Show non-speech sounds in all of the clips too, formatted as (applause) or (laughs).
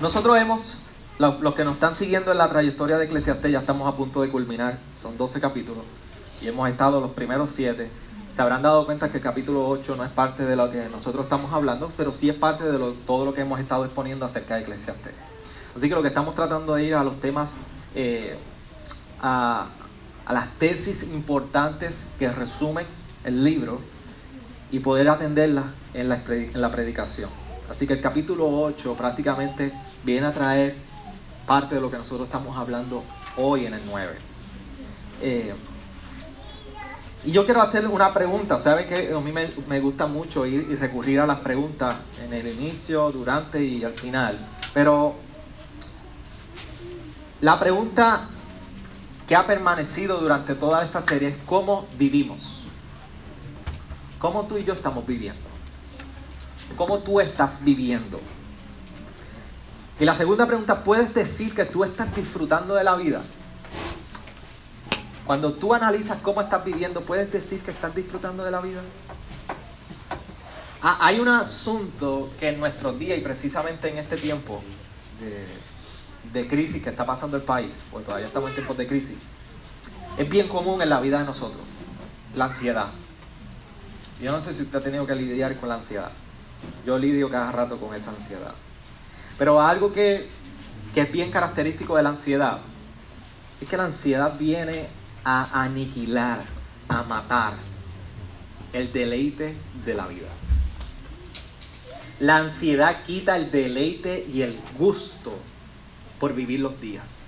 Nosotros hemos, los que nos están siguiendo en la trayectoria de Eclesiastés, ya estamos a punto de culminar, son 12 capítulos, y hemos estado los primeros 7. Se habrán dado cuenta que el capítulo 8 no es parte de lo que nosotros estamos hablando, pero sí es parte de todo lo que hemos estado exponiendo acerca de Eclesiastés. Así que lo que estamos tratando de ir a los temas, eh, a, las tesis importantes que resumen el libro y poder atenderlas en la, en la predicación. Así que el capítulo 8 prácticamente viene a traer parte de lo que nosotros estamos hablando hoy en el 9. Eh, y yo quiero hacer una pregunta. Saben que a mí me, gusta mucho ir y recurrir a las preguntas en el inicio, durante y al final. Pero la pregunta que ha permanecido durante toda esta serie es cómo vivimos. ¿Cómo tú y yo estamos viviendo? ¿Cómo tú estás viviendo? Y la segunda pregunta, ¿puedes decir que tú estás disfrutando de la vida? Cuando tú analizas cómo estás viviendo, ¿puedes decir que estás disfrutando de la vida? Ah, hay un asunto que en nuestros días y precisamente en este tiempo de, crisis que está pasando el país, porque todavía estamos en tiempos de crisis, es bien común en la vida de nosotros, la ansiedad. Yo no sé si usted ha tenido que lidiar con la ansiedad. Yo lidio cada rato con esa ansiedad. Pero algo que, que es bien característico de la ansiedad es que la ansiedad viene a aniquilar, a matar el deleite de la vida. La ansiedad quita el deleite y el gusto por vivir los días.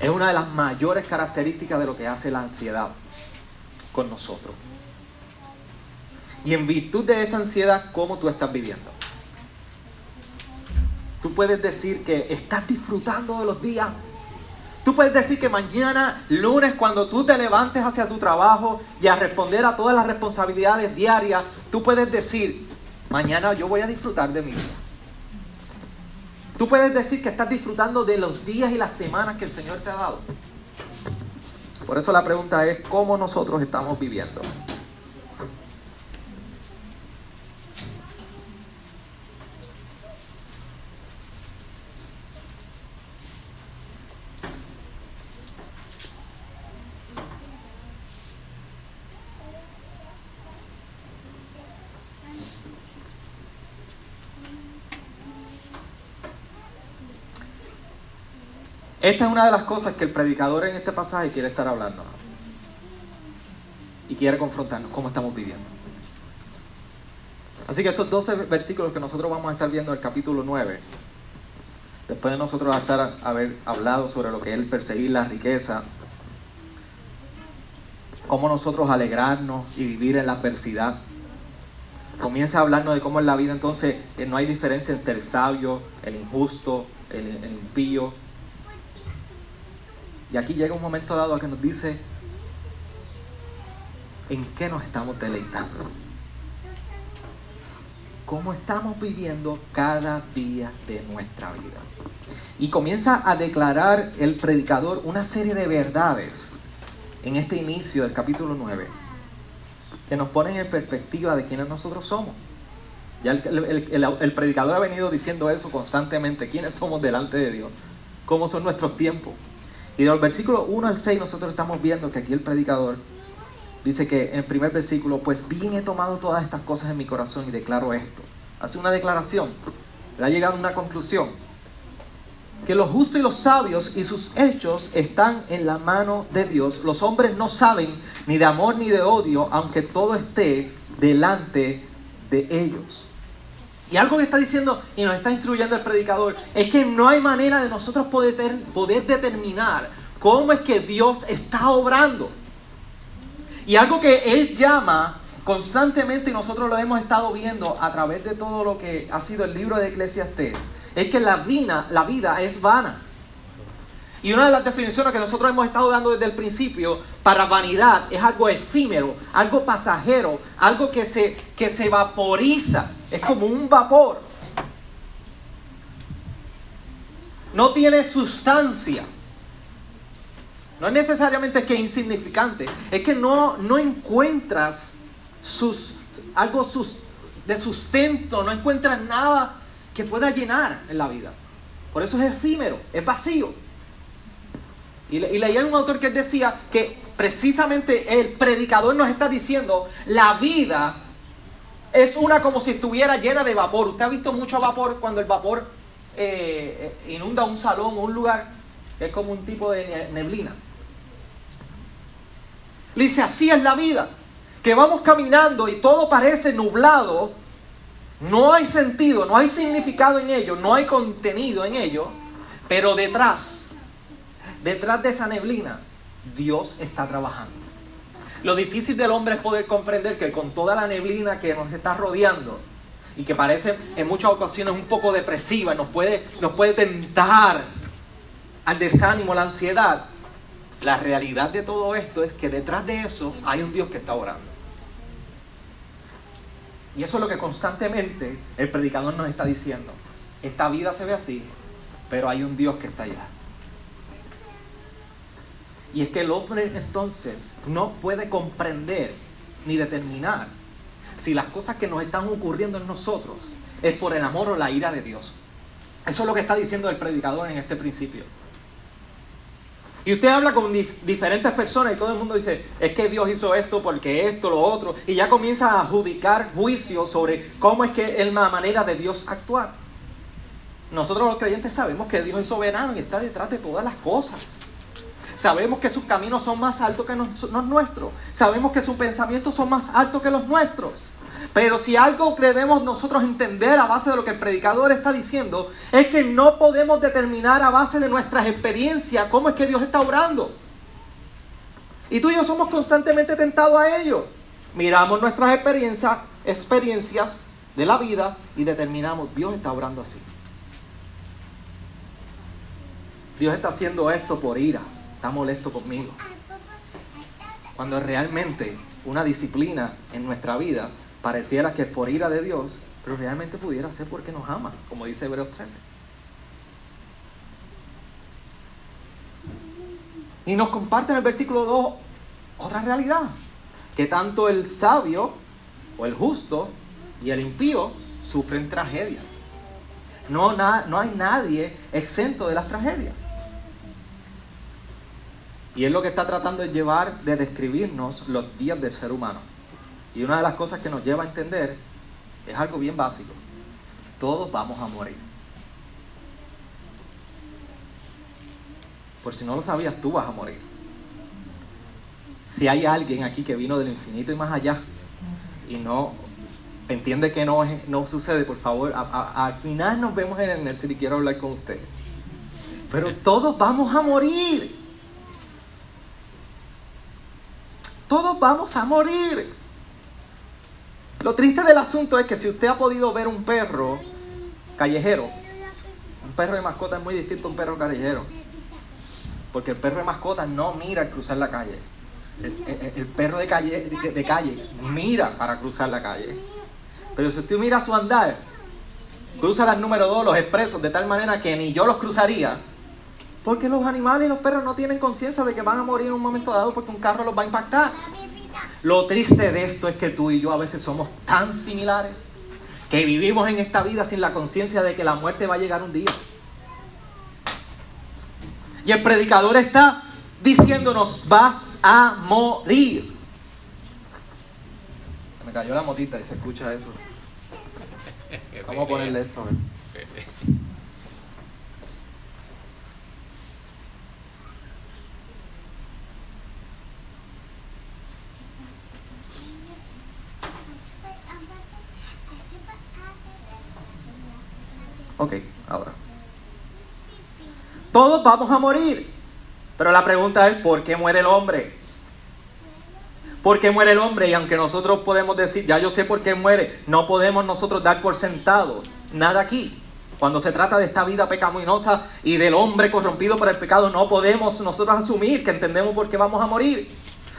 Es una de las mayores características de lo que hace la ansiedad con nosotros. Y en virtud de esa ansiedad, ¿cómo tú estás viviendo? Tú puedes decir que estás disfrutando de los días Tú puedes decir que mañana, lunes, cuando tú te levantes hacia tu trabajo y a responder a todas las responsabilidades diarias, tú puedes decir, mañana yo voy a disfrutar de mi vida. Tú puedes decir que estás disfrutando de los días y las semanas que el Señor te ha dado. Por eso la pregunta es, ¿cómo nosotros estamos viviendo? Esta es una de las cosas que el predicador en este pasaje quiere estar hablando. Y quiere confrontarnos cómo estamos viviendo. Así que estos 12 versículos que nosotros vamos a estar viendo en el capítulo 9, después de nosotros estar, haber hablado sobre lo que es perseguir la riqueza, cómo nosotros alegrarnos y vivir en la adversidad, comienza a hablarnos de cómo en la vida entonces eh, no hay diferencia entre el sabio, el injusto, el, el impío, y aquí llega un momento dado a que nos dice en qué nos estamos deleitando. Cómo estamos viviendo cada día de nuestra vida. Y comienza a declarar el predicador una serie de verdades en este inicio del capítulo 9 que nos ponen en perspectiva de quiénes nosotros somos. Ya el, el, predicador ha venido diciendo eso constantemente, quiénes somos delante de Dios, cómo son nuestros tiempos, y del versículo 1 al 6 nosotros estamos viendo que aquí el predicador dice que en el primer versículo, pues bien he tomado todas estas cosas en mi corazón y declaro esto. Hace una declaración, le ha llegado a una conclusión. Que los justos y los sabios y sus hechos están en la mano de Dios. Los hombres no saben ni de amor ni de odio, aunque todo esté delante de ellos. Y algo que está diciendo y nos está instruyendo el predicador es que no hay manera de nosotros poder, poder determinar cómo es que Dios está obrando. Y algo que Él llama constantemente y nosotros lo hemos estado viendo a través de todo lo que ha sido el libro de Eclesiastés, es que la vida, la vida es vana. Y una de las definiciones que nosotros hemos estado dando desde el principio para vanidad es algo efímero, algo pasajero, algo que se, que se vaporiza, es como un vapor. No tiene sustancia. No es necesariamente que es insignificante, es que no, no encuentras sus, algo sus, de sustento, no encuentras nada que pueda llenar en la vida. Por eso es efímero, es vacío. Y, le, y leía un autor que decía que precisamente el predicador nos está diciendo, la vida es una como si estuviera llena de vapor. Usted ha visto mucho vapor cuando el vapor eh, eh, inunda un salón o un lugar, es como un tipo de neblina. Dice, así es la vida, que vamos caminando y todo parece nublado, no hay sentido, no hay significado en ello, no hay contenido en ello, pero detrás, detrás de esa neblina, Dios está trabajando. Lo difícil del hombre es poder comprender que con toda la neblina que nos está rodeando y que parece en muchas ocasiones un poco depresiva, nos puede, nos puede tentar al desánimo, la ansiedad, la realidad de todo esto es que detrás de eso hay un Dios que está orando. Y eso es lo que constantemente el predicador nos está diciendo. Esta vida se ve así, pero hay un Dios que está allá. Y es que el hombre entonces no puede comprender ni determinar si las cosas que nos están ocurriendo en nosotros es por el amor o la ira de Dios. Eso es lo que está diciendo el predicador en este principio. Y usted habla con diferentes personas y todo el mundo dice, es que Dios hizo esto porque esto, lo otro, y ya comienza a adjudicar juicios sobre cómo es que es la manera de Dios actuar. Nosotros los creyentes sabemos que Dios es soberano y está detrás de todas las cosas. Sabemos que sus caminos son más altos que los nuestros. Sabemos que sus pensamientos son más altos que los nuestros. Pero si algo debemos nosotros entender a base de lo que el predicador está diciendo, es que no podemos determinar a base de nuestras experiencias cómo es que Dios está obrando. Y tú y yo somos constantemente tentados a ello. Miramos nuestras experiencias, experiencias de la vida y determinamos, Dios está obrando así. Dios está haciendo esto por ira, está molesto conmigo. Cuando realmente una disciplina en nuestra vida pareciera que es por ira de Dios, pero realmente pudiera ser porque nos ama, como dice Hebreos 13. Y nos comparte en el versículo 2 otra realidad, que tanto el sabio o el justo y el impío sufren tragedias. No, no hay nadie exento de las tragedias. Y es lo que está tratando de llevar, de describirnos los días del ser humano. Y una de las cosas que nos lleva a entender es algo bien básico. Todos vamos a morir. Por si no lo sabías, tú vas a morir. Si hay alguien aquí que vino del infinito y más allá y no entiende que no, no sucede, por favor, al final nos vemos en el si quiero hablar con usted. Pero todos vamos a morir. Todos vamos a morir. Lo triste del asunto es que si usted ha podido ver un perro callejero, un perro de mascota es muy distinto a un perro callejero. Porque el perro de mascota no mira al cruzar la calle. El, perro de calle, de, calle mira para cruzar la calle. Pero si usted mira su andar, cruza las número dos, los expresos, de tal manera que ni yo los cruzaría. Porque los animales y los perros no tienen conciencia de que van a morir en un momento dado porque un carro los va a impactar. Lo triste de esto es que tú y yo a veces somos tan similares que vivimos en esta vida sin la conciencia de que la muerte va a llegar un día. Y el predicador está diciéndonos, vas a morir. Me cayó la motita y se escucha eso. (laughs) Vamos a ponerle esto. Ok, ahora. Todos vamos a morir. Pero la pregunta es, ¿por qué muere el hombre? ¿Por qué muere el hombre? Y aunque nosotros podemos decir, ya yo sé por qué muere, no podemos nosotros dar por sentado nada aquí. Cuando se trata de esta vida pecaminosa y del hombre corrompido por el pecado, no podemos nosotros asumir que entendemos por qué vamos a morir.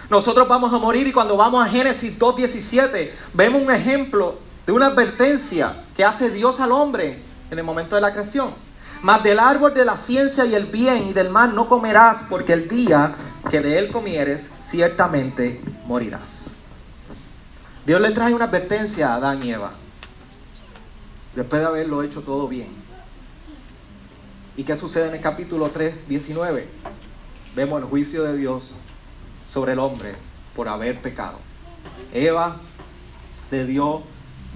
Nosotros vamos a morir y cuando vamos a Génesis 2.17 vemos un ejemplo de una advertencia que hace Dios al hombre en el momento de la creación. Mas del árbol de la ciencia y el bien y del mal no comerás, porque el día que de él comieres, ciertamente morirás. Dios le trae una advertencia a Adán y Eva. después de haberlo hecho todo bien. ¿Y qué sucede en el capítulo 3, 19? Vemos el juicio de Dios sobre el hombre por haber pecado. Eva le dio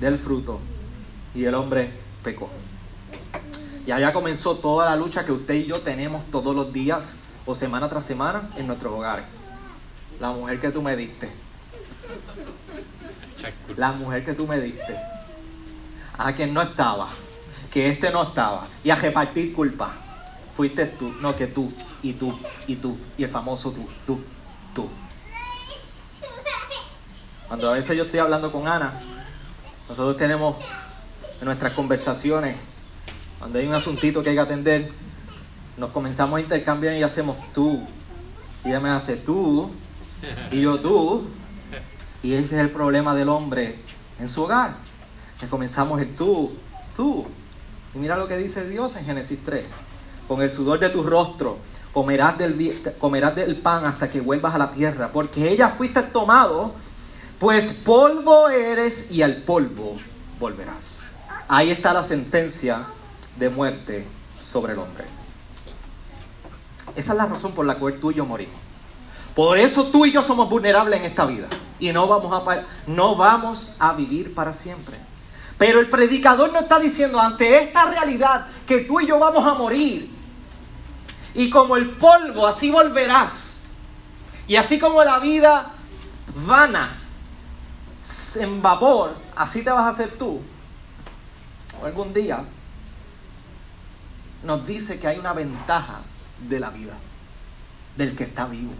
del fruto y el hombre pecó. Y allá comenzó toda la lucha que usted y yo tenemos todos los días o semana tras semana en nuestros hogares. La mujer que tú me diste. La mujer que tú me diste. A quien no estaba. Que este no estaba. Y a repartir culpa. Fuiste tú, no que tú, y tú, y tú, y el famoso tú, tú, tú. Cuando a veces yo estoy hablando con Ana, nosotros tenemos en nuestras conversaciones, cuando hay un asuntito que hay que atender, nos comenzamos a intercambiar y hacemos tú. Y ella me hace tú, y yo tú. Y ese es el problema del hombre en su hogar. Que comenzamos el tú, tú. Y mira lo que dice Dios en Génesis 3. Con el sudor de tu rostro comerás del, comerás del pan hasta que vuelvas a la tierra, porque ella fuiste tomado, pues polvo eres y al polvo volverás. Ahí está la sentencia de muerte sobre el hombre. Esa es la razón por la cual tú y yo morimos. Por eso tú y yo somos vulnerables en esta vida y no vamos a, no vamos a vivir para siempre. Pero el predicador no está diciendo ante esta realidad que tú y yo vamos a morir. Y como el polvo, así volverás. Y así como la vida vana, en vapor, así te vas a hacer tú. Algún día nos dice que hay una ventaja de la vida, del que está vivo.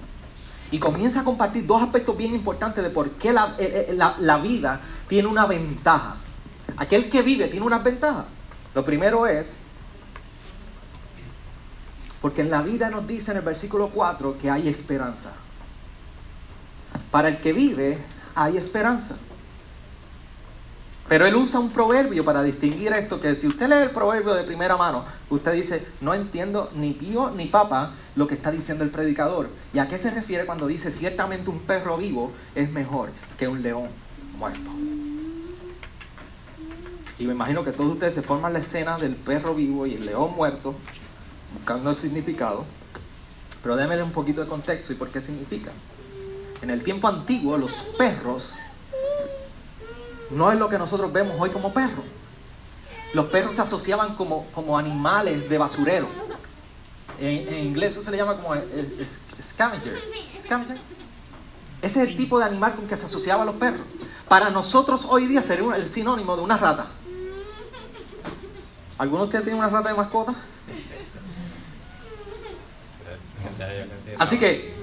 Y comienza a compartir dos aspectos bien importantes de por qué la, eh, eh, la, vida tiene una ventaja. Aquel que vive tiene una ventaja. Lo primero es, porque en la vida nos dice en el versículo 4 que hay esperanza. Para el que vive hay esperanza. Pero él usa un proverbio para distinguir esto, que si usted lee el proverbio de primera mano, usted dice, no entiendo ni tío ni papá lo que está diciendo el predicador. ¿Y a qué se refiere cuando dice, ciertamente un perro vivo es mejor que un león muerto? Y me imagino que todos ustedes se forman la escena del perro vivo y el león muerto, buscando el significado. Pero déjenme un poquito de contexto y por qué significa. En el tiempo antiguo los perros no es lo que nosotros vemos hoy como perros. Los perros se asociaban como, como animales de basurero. En, inglés eso se le llama como scavenger. scavenger. Ese es el tipo de animal con que se asociaban los perros. Para nosotros hoy día sería el sinónimo de una rata. ¿Alguno de ustedes una rata de mascota? Así que,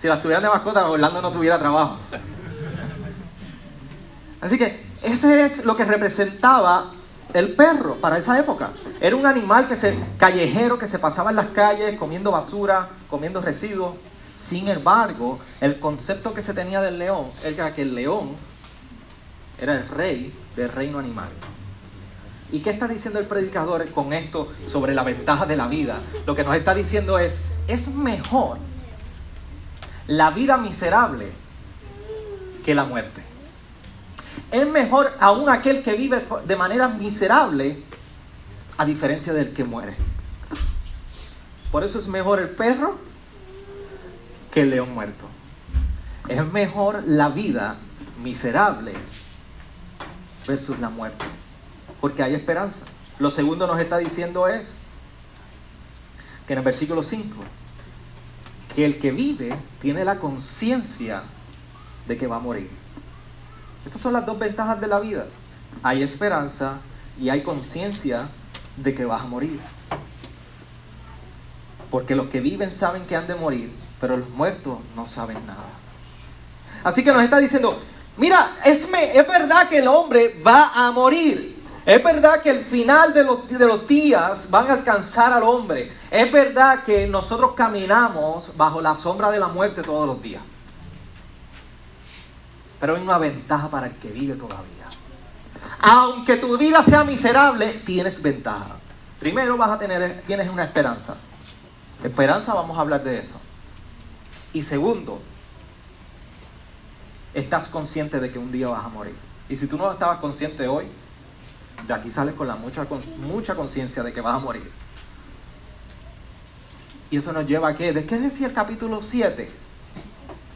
si las tuvieran de mascota, Orlando no tuviera trabajo. Así que ese es lo que representaba el perro para esa época. Era un animal que se, callejero que se pasaba en las calles comiendo basura, comiendo residuos. Sin embargo, el concepto que se tenía del león era que el león era el rey del reino animal. ¿Y qué está diciendo el predicador con esto sobre la ventaja de la vida? Lo que nos está diciendo es, es mejor la vida miserable que la muerte. Es mejor aún aquel que vive de manera miserable a diferencia del que muere. Por eso es mejor el perro que el león muerto. Es mejor la vida miserable versus la muerte. Porque hay esperanza. Lo segundo nos está diciendo es que en el versículo 5, que el que vive tiene la conciencia de que va a morir. Estas son las dos ventajas de la vida. Hay esperanza y hay conciencia de que vas a morir. Porque los que viven saben que han de morir, pero los muertos no saben nada. Así que nos está diciendo, mira, es, es verdad que el hombre va a morir. Es verdad que el final de los, de los días van a alcanzar al hombre. Es verdad que nosotros caminamos bajo la sombra de la muerte todos los días. Pero hay una ventaja para el que vive todavía. Aunque tu vida sea miserable, tienes ventaja. Primero vas a tener, tienes una esperanza. Esperanza, vamos a hablar de eso. Y segundo, estás consciente de que un día vas a morir. Y si tú no estabas consciente hoy, de aquí sales con la mucha, mucha conciencia de que vas a morir. Y eso nos lleva a qué? ¿De qué decía el capítulo 7?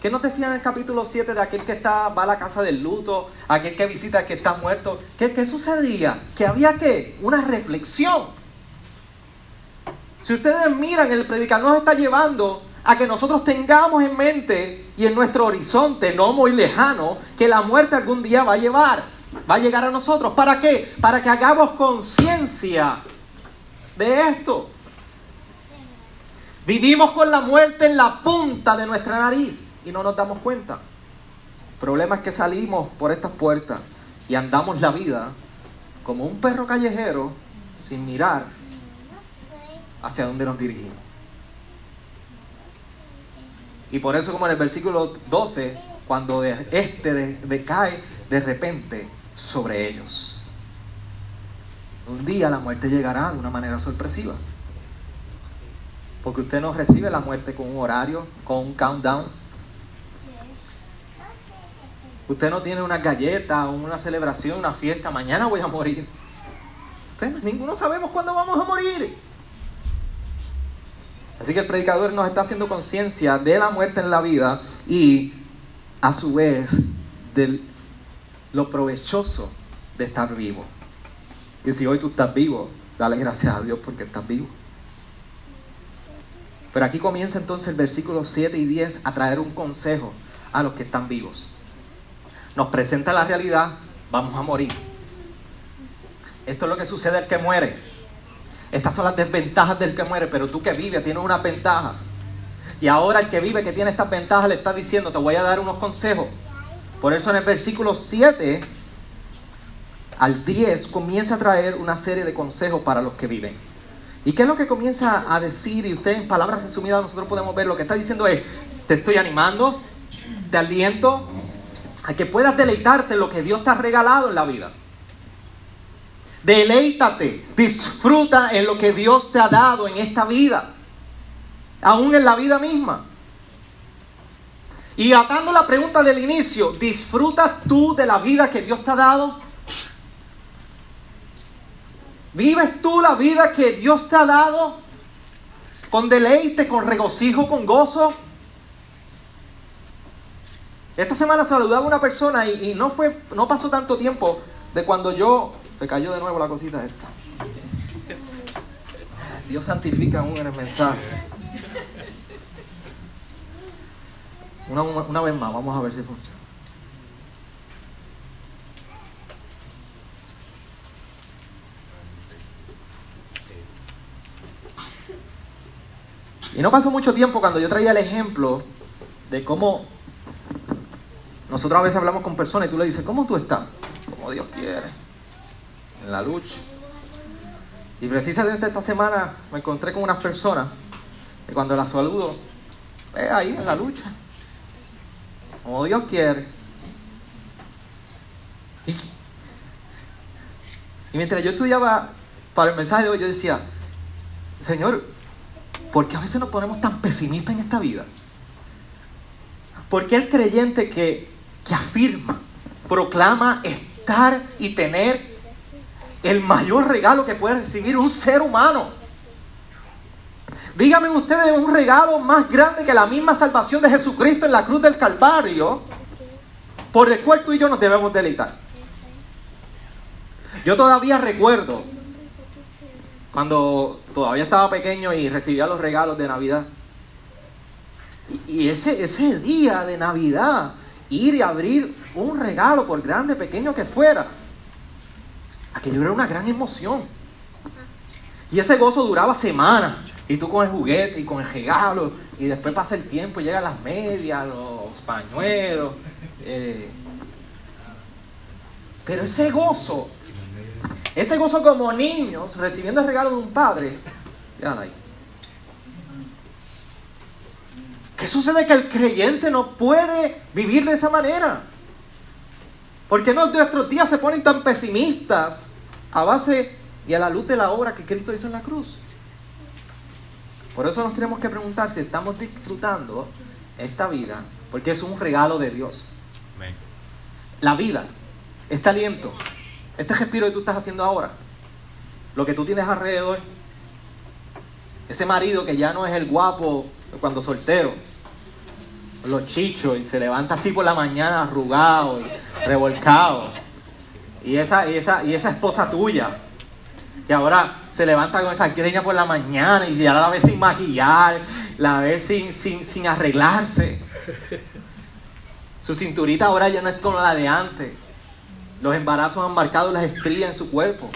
¿Qué nos decía en el capítulo 7 de aquel que está, va a la casa del luto, aquel que visita que está muerto? ¿Qué, qué sucedía? Que había que una reflexión. Si ustedes miran, el predicador nos está llevando a que nosotros tengamos en mente y en nuestro horizonte no muy lejano que la muerte algún día va a llevar, va a llegar a nosotros. ¿Para qué? Para que hagamos conciencia de esto. Vivimos con la muerte en la punta de nuestra nariz y no nos damos cuenta. El problema es que salimos por estas puertas y andamos la vida como un perro callejero sin mirar hacia dónde nos dirigimos. Y por eso como en el versículo 12, cuando este decae de repente sobre ellos. Un día la muerte llegará de una manera sorpresiva. Porque usted no recibe la muerte con un horario, con un countdown. Usted no tiene una galleta, una celebración, una fiesta. Mañana voy a morir. Usted, ninguno sabemos cuándo vamos a morir. Así que el predicador nos está haciendo conciencia de la muerte en la vida y a su vez de lo provechoso de estar vivo. Y si hoy tú estás vivo, dale gracias a Dios porque estás vivo. Pero aquí comienza entonces el versículo 7 y 10 a traer un consejo a los que están vivos. Nos presenta la realidad, vamos a morir. Esto es lo que sucede al que muere. Estas son las desventajas del que muere, pero tú que vives tienes una ventaja. Y ahora el que vive, que tiene estas ventajas, le está diciendo, te voy a dar unos consejos. Por eso en el versículo 7 al 10 comienza a traer una serie de consejos para los que viven. ¿Y qué es lo que comienza a decir? Y usted en palabras resumidas nosotros podemos ver, lo que está diciendo es, te estoy animando, te aliento a que puedas deleitarte en lo que Dios te ha regalado en la vida. Deleítate, disfruta en lo que Dios te ha dado en esta vida, aún en la vida misma. Y atando la pregunta del inicio, ¿disfrutas tú de la vida que Dios te ha dado? ¿Vives tú la vida que Dios te ha dado? Con deleite, con regocijo, con gozo. Esta semana saludaba a una persona y, no, fue, no pasó tanto tiempo de cuando yo... Se cayó de nuevo la cosita esta. Dios santifica aún en el mensaje. Una, una vez más, vamos a ver si funciona. Y no pasó mucho tiempo cuando yo traía el ejemplo de cómo nosotros a veces hablamos con personas y tú le dices, ¿cómo tú estás? Como Dios quiere, en la lucha. Y precisamente esta semana me encontré con unas personas que cuando las saludo, es ahí en la lucha, como Dios quiere. Y, y mientras yo estudiaba para el mensaje de hoy, yo decía, Señor, ¿Por qué a veces nos ponemos tan pesimistas en esta vida? ¿Por qué el creyente que, que afirma, proclama estar y tener el mayor regalo que puede recibir un ser humano? Díganme ustedes un regalo más grande que la misma salvación de Jesucristo en la cruz del Calvario, por el cual tú y yo nos debemos deleitar. Yo todavía recuerdo cuando todavía estaba pequeño y recibía los regalos de Navidad. Y, ese, ese día de Navidad, ir y abrir un regalo, por grande, pequeño que fuera, aquello era una gran emoción. Y ese gozo duraba semanas. Y tú con el juguete y con el regalo, y después pasa el tiempo, y llegan las medias, los pañuelos. Eh. Pero ese gozo ese gozo como niños recibiendo el regalo de un padre, ahí. ¿Qué sucede? Que el creyente no puede vivir de esa manera. ¿Por qué no nuestros días se ponen tan pesimistas a base y a la luz de la obra que Cristo hizo en la cruz? Por eso nos tenemos que preguntar si estamos disfrutando esta vida, porque es un regalo de Dios. La vida este aliento, este respiro que tú estás haciendo ahora, lo que tú tienes alrededor, ese marido que ya no es el guapo cuando soltero, los chichos y se levanta así por la mañana arrugado y revolcado. Y esa, y esa, y esa esposa tuya, que ahora se levanta con esa greña por la mañana y ya la ves sin maquillar, la ves sin, sin, sin arreglarse. Su cinturita ahora ya no es como la de antes. Los embarazos han marcado las estrías en su cuerpo.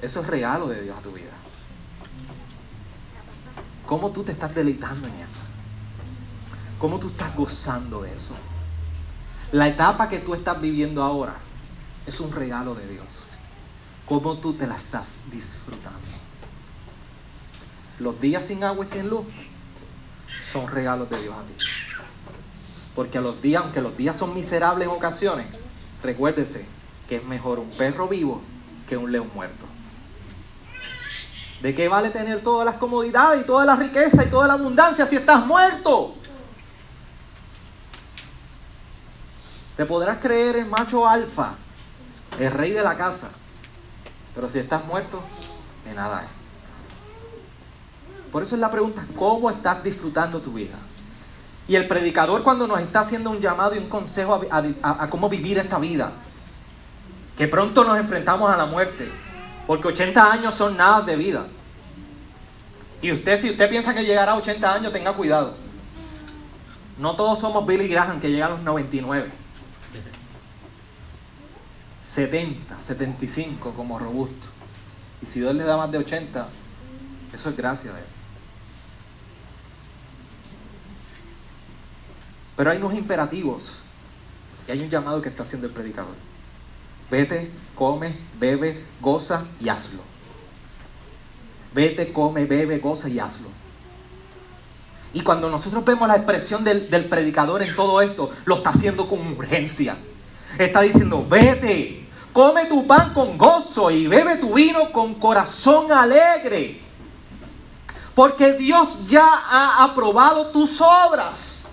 Eso es regalo de Dios a tu vida. ¿Cómo tú te estás deleitando en? ¿Cómo tú estás gozando de eso? La etapa que tú estás viviendo ahora es un regalo de Dios. ¿Cómo tú te la estás disfrutando? Los días sin agua y sin luz son regalos de Dios a ti. Porque a los días, aunque los días son miserables en ocasiones, recuérdese que es mejor un perro vivo que un león muerto. ¿De qué vale tener todas las comodidades y toda la riqueza y toda la abundancia si estás muerto? Te podrás creer el macho alfa, el rey de la casa, pero si estás muerto, de nada es. Por eso es la pregunta, ¿cómo estás disfrutando tu vida? Y el predicador cuando nos está haciendo un llamado y un consejo a, a, cómo vivir esta vida, que pronto nos enfrentamos a la muerte, porque 80 años son nada de vida. Y usted, si usted piensa que llegará a 80 años, tenga cuidado. No todos somos Billy Graham que llega a los 99. 70, 75 como robusto. Y si Dios le da más de 80, eso es gracia de. Pero hay unos imperativos y hay un llamado que está haciendo el predicador. Vete, come, bebe, goza y hazlo. Vete, come, bebe, goza y hazlo. Y cuando nosotros vemos la expresión del predicador en todo esto, lo está haciendo con urgencia. Está diciendo, vete, come tu pan con gozo y bebe tu vino con corazón alegre. Porque Dios ya ha aprobado tus obras.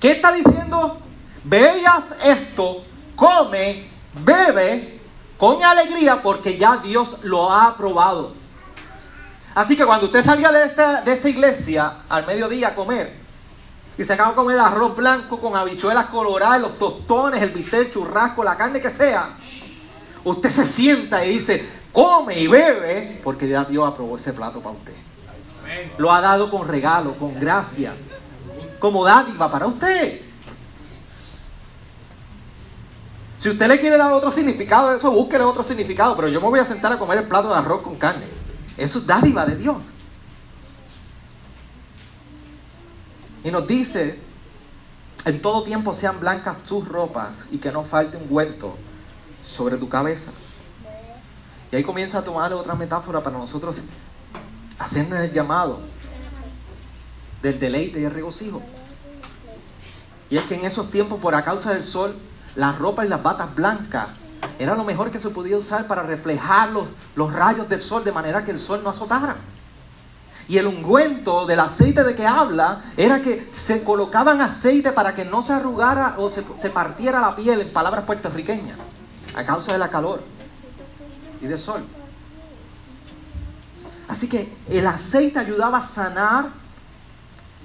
¿Qué está diciendo? Veas esto, come, bebe con alegría porque ya Dios lo ha aprobado. Así que cuando usted salga de esta, de esta iglesia al mediodía a comer y se acaba de comer arroz blanco con habichuelas coloradas, los tostones, el bistec, el churrasco, la carne que sea, usted se sienta y dice, come y bebe porque ya Dios aprobó ese plato para usted. Lo ha dado con regalo, con gracia, como dádiva para usted. Si usted le quiere dar otro significado a eso, búsquele otro significado, pero yo me voy a sentar a comer el plato de arroz con carne. Eso es dádiva de Dios. Y nos dice, en todo tiempo sean blancas tus ropas y que no falte un huerto sobre tu cabeza. Y ahí comienza a tomar otra metáfora para nosotros hacernos el llamado del deleite y el regocijo. Y es que en esos tiempos, por a causa del sol, las ropas y las batas blancas era lo mejor que se podía usar para reflejar los, los, rayos del sol de manera que el sol no azotara. Y el ungüento del aceite de que habla era que se colocaban aceite para que no se arrugara o se, se partiera la piel, en palabras puertorriqueñas, a causa de la calor y del sol. Así que el aceite ayudaba a sanar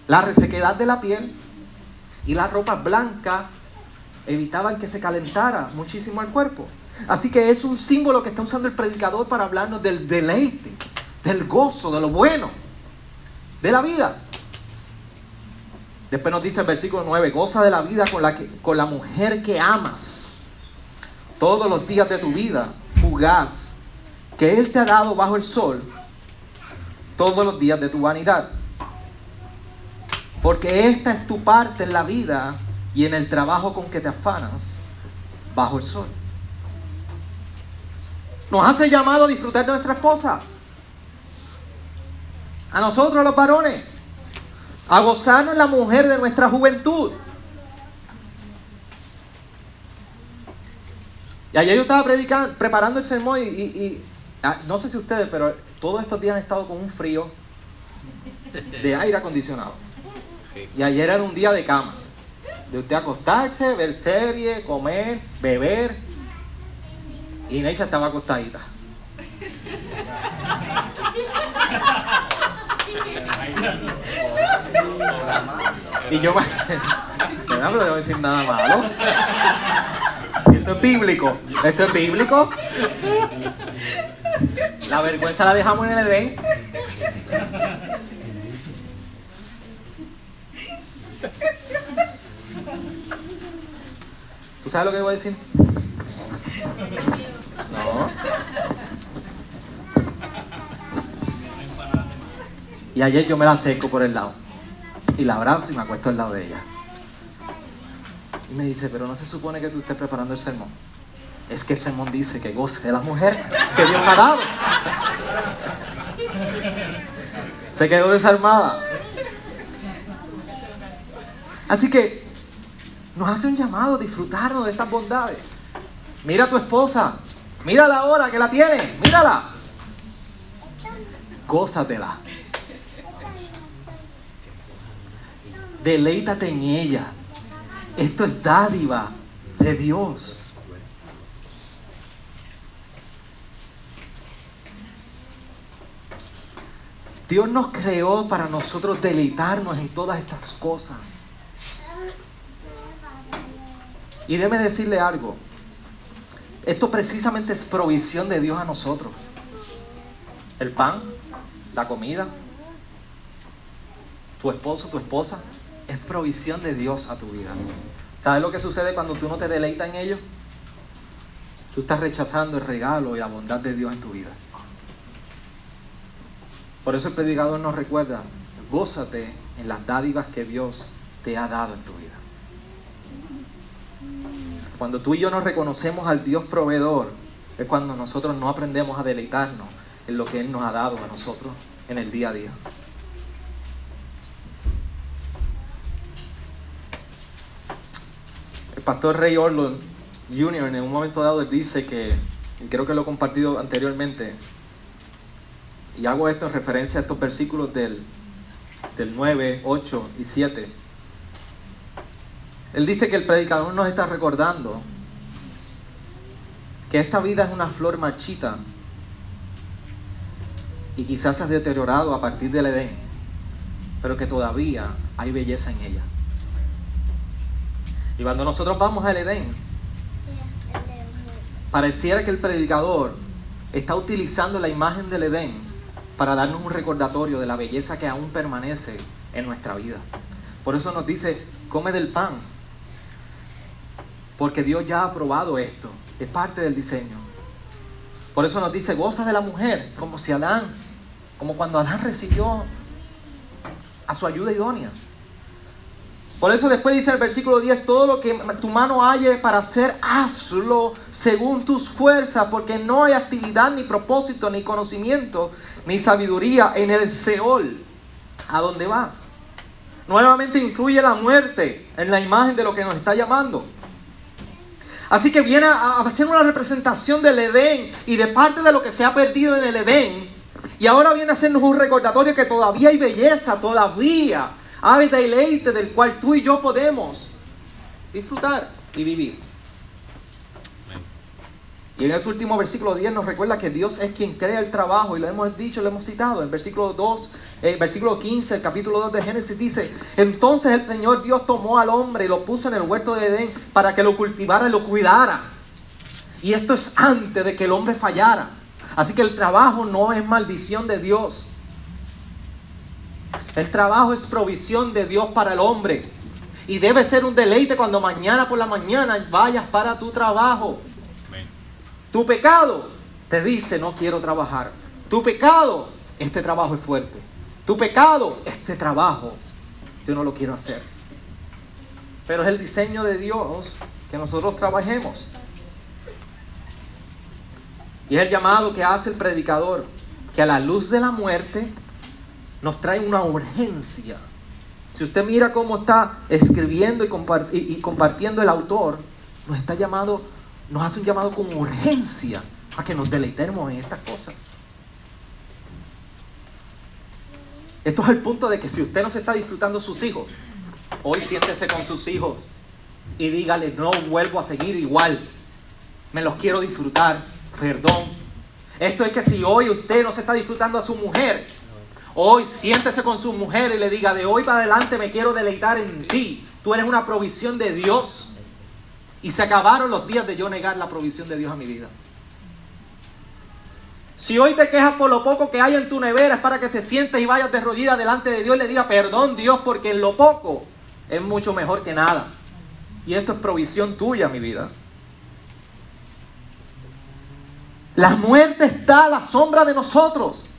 la resequedad de la piel y las ropas blancas evitaban que se calentara muchísimo el cuerpo. Así que es un símbolo que está usando el predicador para hablarnos del deleite, del gozo, de lo bueno, de la vida. Después nos dice el versículo 9, goza de la vida con la, con la mujer que amas todos los días de tu vida, fugaz, que Él te ha dado bajo el sol todos los días de tu vanidad. Porque esta es tu parte en la vida y en el trabajo con que te afanas bajo el sol. Nos hace llamado a disfrutar de nuestra esposa. A nosotros los varones. A gozarnos la mujer de nuestra juventud. Y ayer yo estaba predicando, preparando el sermón y, ah, no sé si ustedes, pero todos estos días han estado con un frío de aire acondicionado. Y ayer era un día de cama. de usted acostarse, ver serie, comer, beber. Y Necha estaba acostadita. Y yo, (laughs) no voy a decir nada malo. Esto es bíblico. Esto es bíblico. La vergüenza la dejamos en el Edén. ¿Tú sabes lo que voy a decir? No. Y ayer yo me la acerco por el lado. Y la abrazo y me acuesto al lado de ella. Y me dice, pero no se supone que tú estés preparando el sermón. Es que el sermón dice que goce de la mujer que Dios ha dado. Se quedó desarmada. Así que nos hace un llamado a disfrutarnos de estas bondades. Mira a tu esposa. Mírala ahora que la tiene. Mírala. Gózatela. Deleítate en ella. Esto es dádiva de Dios. Dios nos creó para nosotros deleitarnos en todas estas cosas. Y déme decirle algo. Esto precisamente es provisión de Dios a nosotros. El pan, la comida, tu esposo, tu esposa, es provisión de Dios a tu vida. ¿Sabes lo que sucede cuando tú no te deleitas en ello? Tú estás rechazando el regalo y la bondad de Dios en tu vida. Por eso el predicador nos recuerda, gózate en las dádivas que Dios te ha dado en tu vida. Cuando tú y yo nos reconocemos al Dios proveedor, es cuando nosotros no aprendemos a deleitarnos en lo que Él nos ha dado a nosotros en el día a día. El pastor Ray Orlon Jr. en un momento dado dice que, y creo que lo he compartido anteriormente, y hago esto en referencia a estos versículos del, del 9, 8 y 7. Él dice que el predicador nos está recordando que esta vida es una flor marchita y quizás se ha deteriorado a partir del Edén, pero que todavía hay belleza en ella. Y cuando nosotros vamos al Edén, pareciera que el predicador está utilizando la imagen del Edén para darnos un recordatorio de la belleza que aún permanece en nuestra vida. Por eso nos dice, come del pan, porque Dios ya ha aprobado esto, es parte del diseño. Por eso nos dice, goza de la mujer, como si Adán, como cuando Adán recibió a su ayuda idónea. Por eso después dice el versículo 10, todo lo que tu mano halle para hacer, hazlo según tus fuerzas, porque no hay actividad, ni propósito, ni conocimiento, ni sabiduría en el Seol, a dónde vas. Nuevamente incluye la muerte en la imagen de lo que nos está llamando. Así que viene a hacer una representación del Edén y de parte de lo que se ha perdido en el Edén. Y ahora viene a hacernos un recordatorio que todavía hay belleza, todavía hay deleite del cual tú y yo podemos disfrutar y vivir. Y en ese último versículo 10 nos recuerda que Dios es quien crea el trabajo, y lo hemos dicho, lo hemos citado. En versículo 2, eh, versículo 15, el capítulo 2 de Génesis dice: Entonces el Señor Dios tomó al hombre y lo puso en el huerto de Edén para que lo cultivara y lo cuidara. Y esto es antes de que el hombre fallara. Así que el trabajo no es maldición de Dios. El trabajo es provisión de Dios para el hombre. Y debe ser un deleite cuando mañana por la mañana vayas para tu trabajo. Tu pecado te dice no quiero trabajar. Tu pecado, este trabajo es fuerte. Tu pecado, este trabajo, yo no lo quiero hacer. Pero es el diseño de Dios que nosotros trabajemos. Y es el llamado que hace el predicador, que a la luz de la muerte nos trae una urgencia. Si usted mira cómo está escribiendo y, compartiendo el autor, nos está llamado, nos hace un llamado con urgencia a que nos deleitemos en estas cosas. Esto es el punto de que si usted no se está disfrutando sus hijos, hoy siéntese con sus hijos y dígale, no vuelvo a seguir igual. Me los quiero disfrutar. Perdón. Esto es que si hoy usted no se está disfrutando a su mujer, hoy siéntese con su mujer y le diga, de hoy para adelante me quiero deleitar en ti. Tú eres una provisión de Dios. Y se acabaron los días de yo negar la provisión de Dios a mi vida. Si hoy te quejas por lo poco que hay en tu nevera, es para que te sientes y vayas de rodillas delante de Dios y le digas, perdón Dios, porque en lo poco es mucho mejor que nada. Y esto es provisión tuya, mi vida. La muerte está a la sombra de nosotros.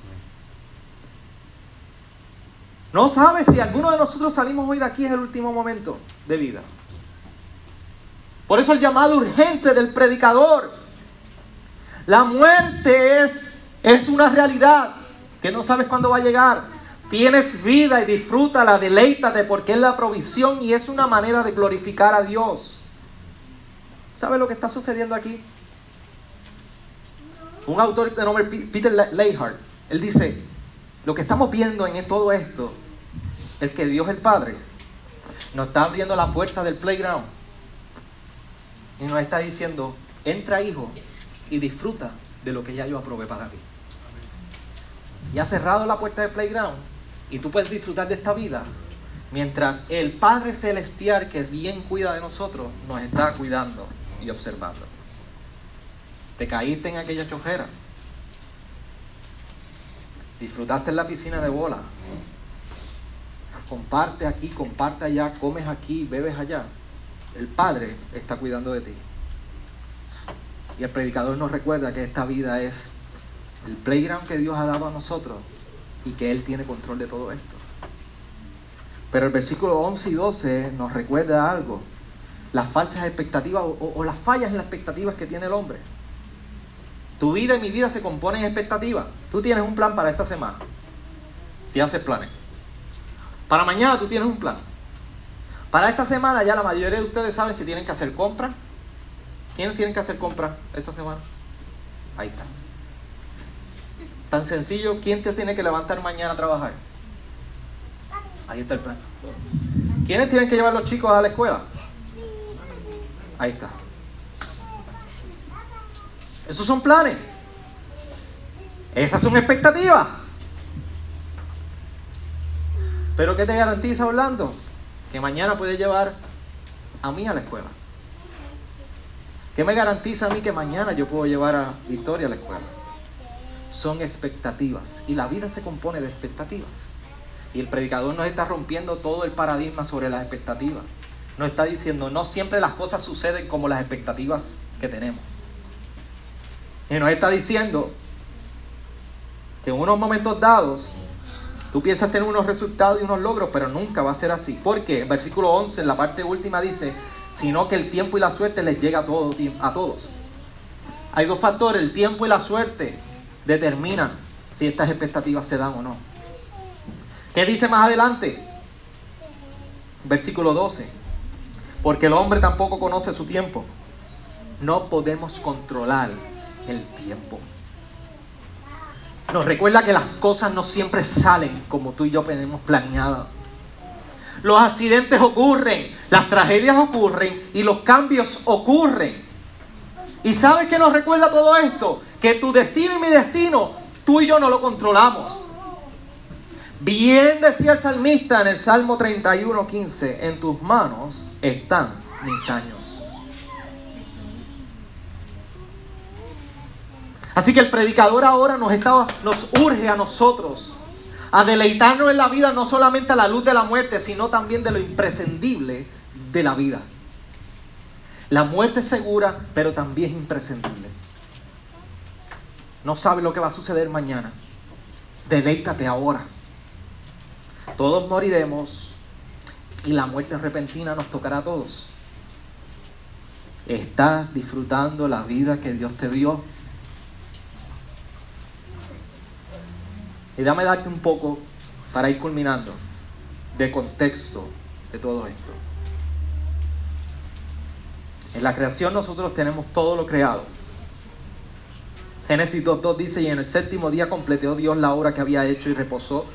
No sabes si alguno de nosotros salimos hoy de aquí es el último momento de vida. Por eso el llamado urgente del predicador. La muerte es, es una realidad que no sabes cuándo va a llegar. Tienes vida y disfrútala, deleítate porque es la provisión y es una manera de glorificar a Dios. ¿Sabe lo que está sucediendo aquí? Un autor de nombre Peter Leihart, él dice, lo que estamos viendo en todo esto es que Dios el Padre nos está abriendo la puerta del playground y nos está diciendo, entra hijo y disfruta de lo que ya yo aprobé para ti. Y ha cerrado la puerta del playground y tú puedes disfrutar de esta vida mientras el Padre Celestial, que es bien cuida de nosotros, nos está cuidando y observando. Te caíste en aquella chojera. Disfrutaste en la piscina de bola. Comparte aquí, comparte allá, comes aquí, bebes allá. El Padre está cuidando de ti. Y el predicador nos recuerda que esta vida es el playground que Dios ha dado a nosotros y que Él tiene control de todo esto. Pero el versículo 11 y 12 nos recuerda algo, las falsas expectativas o, las fallas en las expectativas que tiene el hombre. Tu vida y mi vida se componen en expectativas. Tú tienes un plan para esta semana, si haces planes. Para mañana tú tienes un plan. Para esta semana ya la mayoría de ustedes saben si tienen que hacer compras. ¿Quiénes tienen que hacer compras esta semana? Ahí está. Tan sencillo, ¿quién te tiene que levantar mañana a trabajar? Ahí está el plan. ¿Quiénes tienen que llevar los chicos a la escuela? Ahí está. Esos son planes. Esas son expectativas. Pero ¿qué te garantiza Orlando? Que mañana puede llevar a mí a la escuela. ¿Qué me garantiza a mí que mañana yo puedo llevar a Victoria a la escuela? son expectativas. Y la vida se compone de expectativas. Y el predicador nos está rompiendo todo el paradigma sobre las expectativas. Nos está diciendo, no siempre las cosas suceden como las expectativas que tenemos. Y nos está diciendo que en unos momentos dados tú piensas tener unos resultados y unos logros, pero nunca va a ser así. Porque versículo 11, en la parte última, dice, sino que el tiempo y la suerte les llega a todos. Hay dos factores, el tiempo y la suerte determinan si estas expectativas se dan o no. ¿Qué dice más adelante? Versículo 12. Porque el hombre tampoco conoce su tiempo. No podemos controlar el tiempo. Nos recuerda que las cosas no siempre salen como tú y yo tenemos planeado. Los accidentes ocurren, las tragedias ocurren y los cambios ocurren. ¿Y sabes qué nos recuerda todo esto? Que tu destino y mi destino, tú y yo no lo controlamos. Bien decía el salmista en el Salmo 31, 15, en tus manos están mis años. Así que el predicador ahora nos, está, nos urge a nosotros a deleitarnos en la vida no solamente a la luz de la muerte, sino también de lo imprescindible de la vida. La muerte es segura, pero también es imprescindible. No sabes lo que va a suceder mañana. Deleítate ahora. Todos moriremos y la muerte repentina nos tocará a todos. ¿Estás disfrutando la vida que Dios te dio? Y dame darte un poco para ir culminando de contexto de todo esto. En la creación nosotros tenemos todo lo creado. Génesis 2.2 dice, y en el séptimo día completó Dios la obra que había hecho y reposó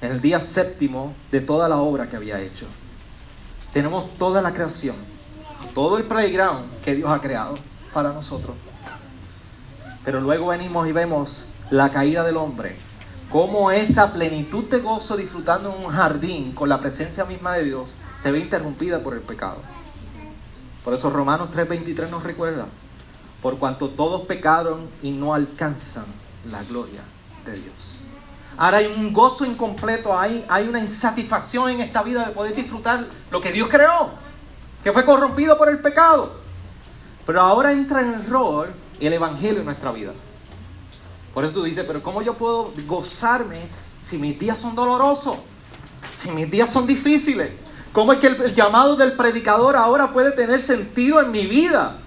en el día séptimo de toda la obra que había hecho. Tenemos toda la creación. todo el playground que Dios ha creado para nosotros. Pero luego venimos y vemos la caída del hombre, cómo esa plenitud de gozo disfrutando en un jardín con la presencia misma de Dios se ve interrumpida por el pecado. Por eso Romanos 3:23 nos recuerda, por cuanto todos pecaron y no alcanzan la gloria de Dios. Ahora hay un gozo incompleto, hay, hay una insatisfacción en esta vida de poder disfrutar lo que Dios creó, que fue corrompido por el pecado. Pero ahora entra en error el Evangelio en nuestra vida. Por eso tú dices, pero ¿cómo yo puedo gozarme si mis días son dolorosos? Si mis días son difíciles. ¿Cómo es que el, llamado del predicador ahora puede tener sentido en mi vida?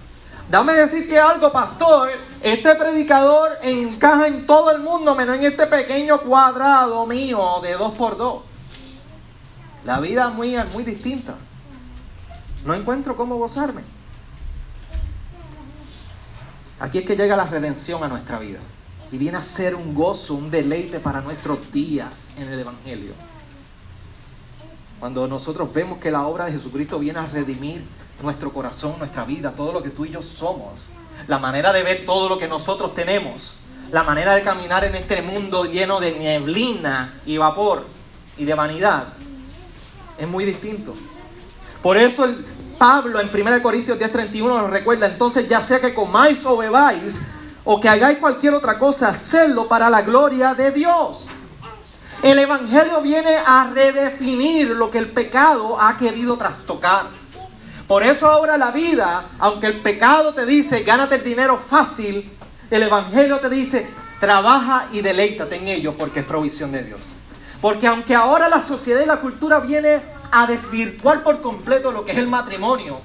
Dame decir que algo, pastor. Este predicador encaja en todo el mundo, menos en este pequeño cuadrado mío de dos por dos. La vida es muy distinta. No encuentro cómo gozarme. Aquí es que llega la redención a nuestra vida. Y viene a ser un gozo, un deleite para nuestros días en el Evangelio. Cuando nosotros vemos que la obra de Jesucristo viene a redimir nuestro corazón, nuestra vida, todo lo que tú y yo somos, la manera de ver todo lo que nosotros tenemos, la manera de caminar en este mundo lleno de neblina y vapor y de vanidad, es muy distinto. Por eso el Pablo en 1 Corintios 10:31 nos recuerda, entonces ya sea que comáis o bebáis, o que hagáis cualquier otra cosa, hacedlo para la gloria de Dios. El Evangelio viene a redefinir lo que el pecado ha querido trastocar. Por eso ahora la vida, aunque el pecado te dice, gánate el dinero fácil, el Evangelio te dice, trabaja y deleítate en ello porque es provisión de Dios. Porque aunque ahora la sociedad y la cultura viene a desvirtuar por completo lo que es el matrimonio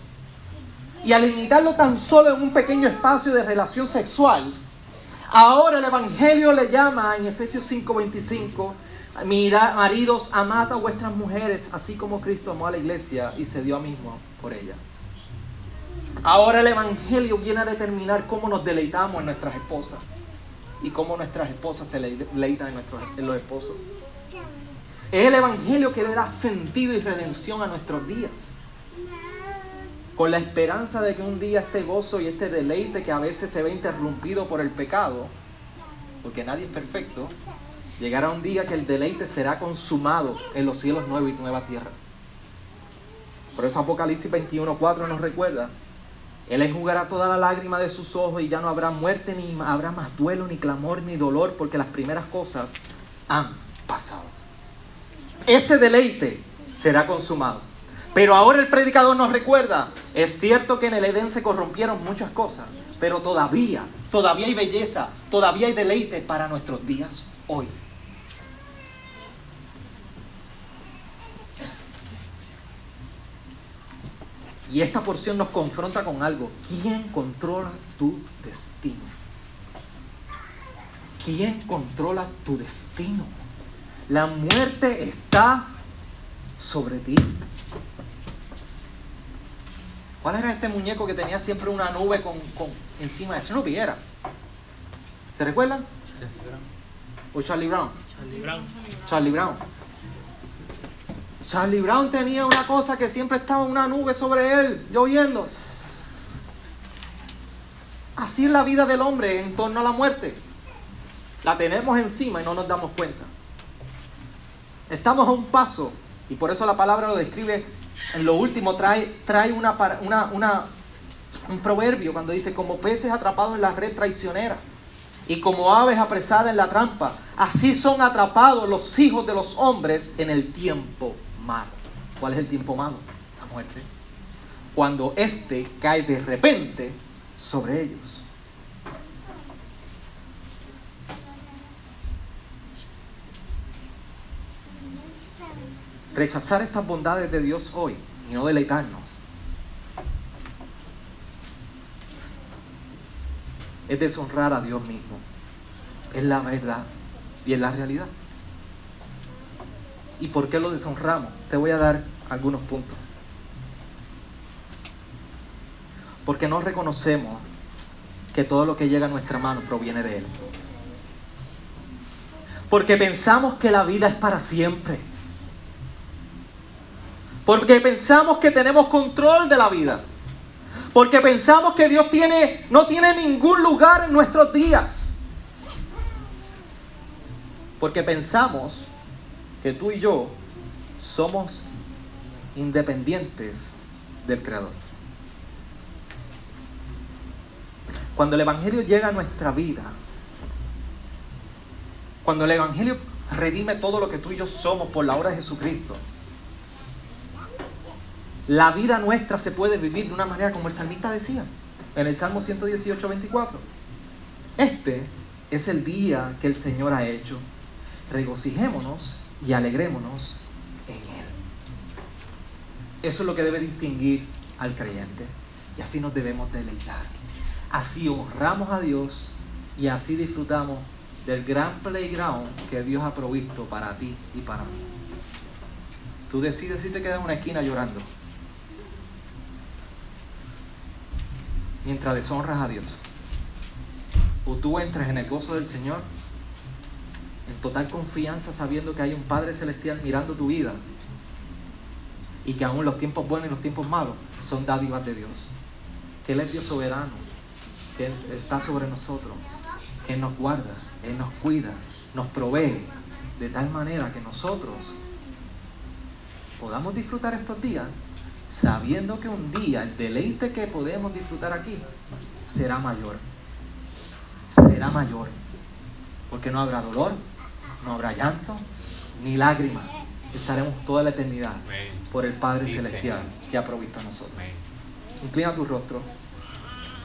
y a limitarlo tan solo en un pequeño espacio de relación sexual, ahora el Evangelio le llama en Efesios 5:25 Mira, maridos, amad a vuestras mujeres, así como Cristo amó a la iglesia y se dio a mismo por ella. Ahora el Evangelio viene a determinar cómo nos deleitamos en nuestras esposas y cómo nuestras esposas se deleitan en, nuestros, en los esposos. Es el Evangelio que le da sentido y redención a nuestros días. Con la esperanza de que un día este gozo y este deleite que a veces se ve interrumpido por el pecado, porque nadie es perfecto, Llegará un día que el deleite será consumado en los cielos nuevos y nueva tierra. Por eso Apocalipsis 21.4 nos recuerda, Él enjugará toda la lágrima de sus ojos y ya no habrá muerte, ni habrá más duelo, ni clamor, ni dolor, porque las primeras cosas han pasado. Ese deleite será consumado. Pero ahora el predicador nos recuerda, es cierto que en el Edén se corrompieron muchas cosas, pero todavía, todavía hay belleza, todavía hay deleite para nuestros días hoy. Y esta porción nos confronta con algo. ¿Quién controla tu destino? ¿Quién controla tu destino? La muerte está sobre ti. ¿Cuál era este muñeco que tenía siempre una nube con, encima? Eso no era. ¿Se recuerdan? ¿O Charlie Brown? Charlie Brown. Charlie Brown. Charlie Brown tenía una cosa que siempre estaba una nube sobre él, lloviendo. Así es la vida del hombre en torno a la muerte. La tenemos encima y no nos damos cuenta. Estamos a un paso, y por eso la palabra lo describe en lo último, trae, trae una, una, un proverbio cuando dice, como peces atrapados en la red traicionera y como aves apresadas en la trampa, así son atrapados los hijos de los hombres en el tiempo ¿Cuál es el tiempo malo? La muerte. Cuando éste cae de repente sobre ellos. Rechazar estas bondades de Dios hoy y no deleitarnos es deshonrar a Dios mismo. Es la verdad y es la realidad. ¿Y por qué lo deshonramos? Te voy a dar algunos puntos. Porque no reconocemos que todo lo que llega a nuestra mano proviene de Él. Porque pensamos que la vida es para siempre. Porque pensamos que tenemos control de la vida. Porque pensamos que Dios tiene, no tiene ningún lugar en nuestros días. Porque pensamos que tú y yo somos independientes del Creador. Cuando el Evangelio llega a nuestra vida, cuando el Evangelio redime todo lo que tú y yo somos por la obra de Jesucristo, la vida nuestra se puede vivir de una manera como el salmista decía en el Salmo 118, 24. Este es el día que el Señor ha hecho. Regocijémonos y alegrémonos en Él. Eso es lo que debe distinguir al creyente. Y así nos debemos deleitar. Así honramos a Dios y así disfrutamos del gran playground que Dios ha provisto para ti y para mí. Tú decides si te quedas en una esquina llorando mientras deshonras a Dios. O tú entras en el gozo del Señor en total confianza sabiendo que hay un Padre Celestial mirando tu vida y que aún los tiempos buenos y los tiempos malos son dádivas de Dios. Que Él es Dios soberano, que Él está sobre nosotros, que Él nos guarda, Él nos cuida, nos provee, de tal manera que nosotros podamos disfrutar estos días sabiendo que un día el deleite que podemos disfrutar aquí será mayor. Será mayor. Porque no habrá dolor, no habrá llanto, ni lágrimas. Estaremos toda la eternidad por el Padre Celestial que ha provisto a nosotros. Inclina tu rostro.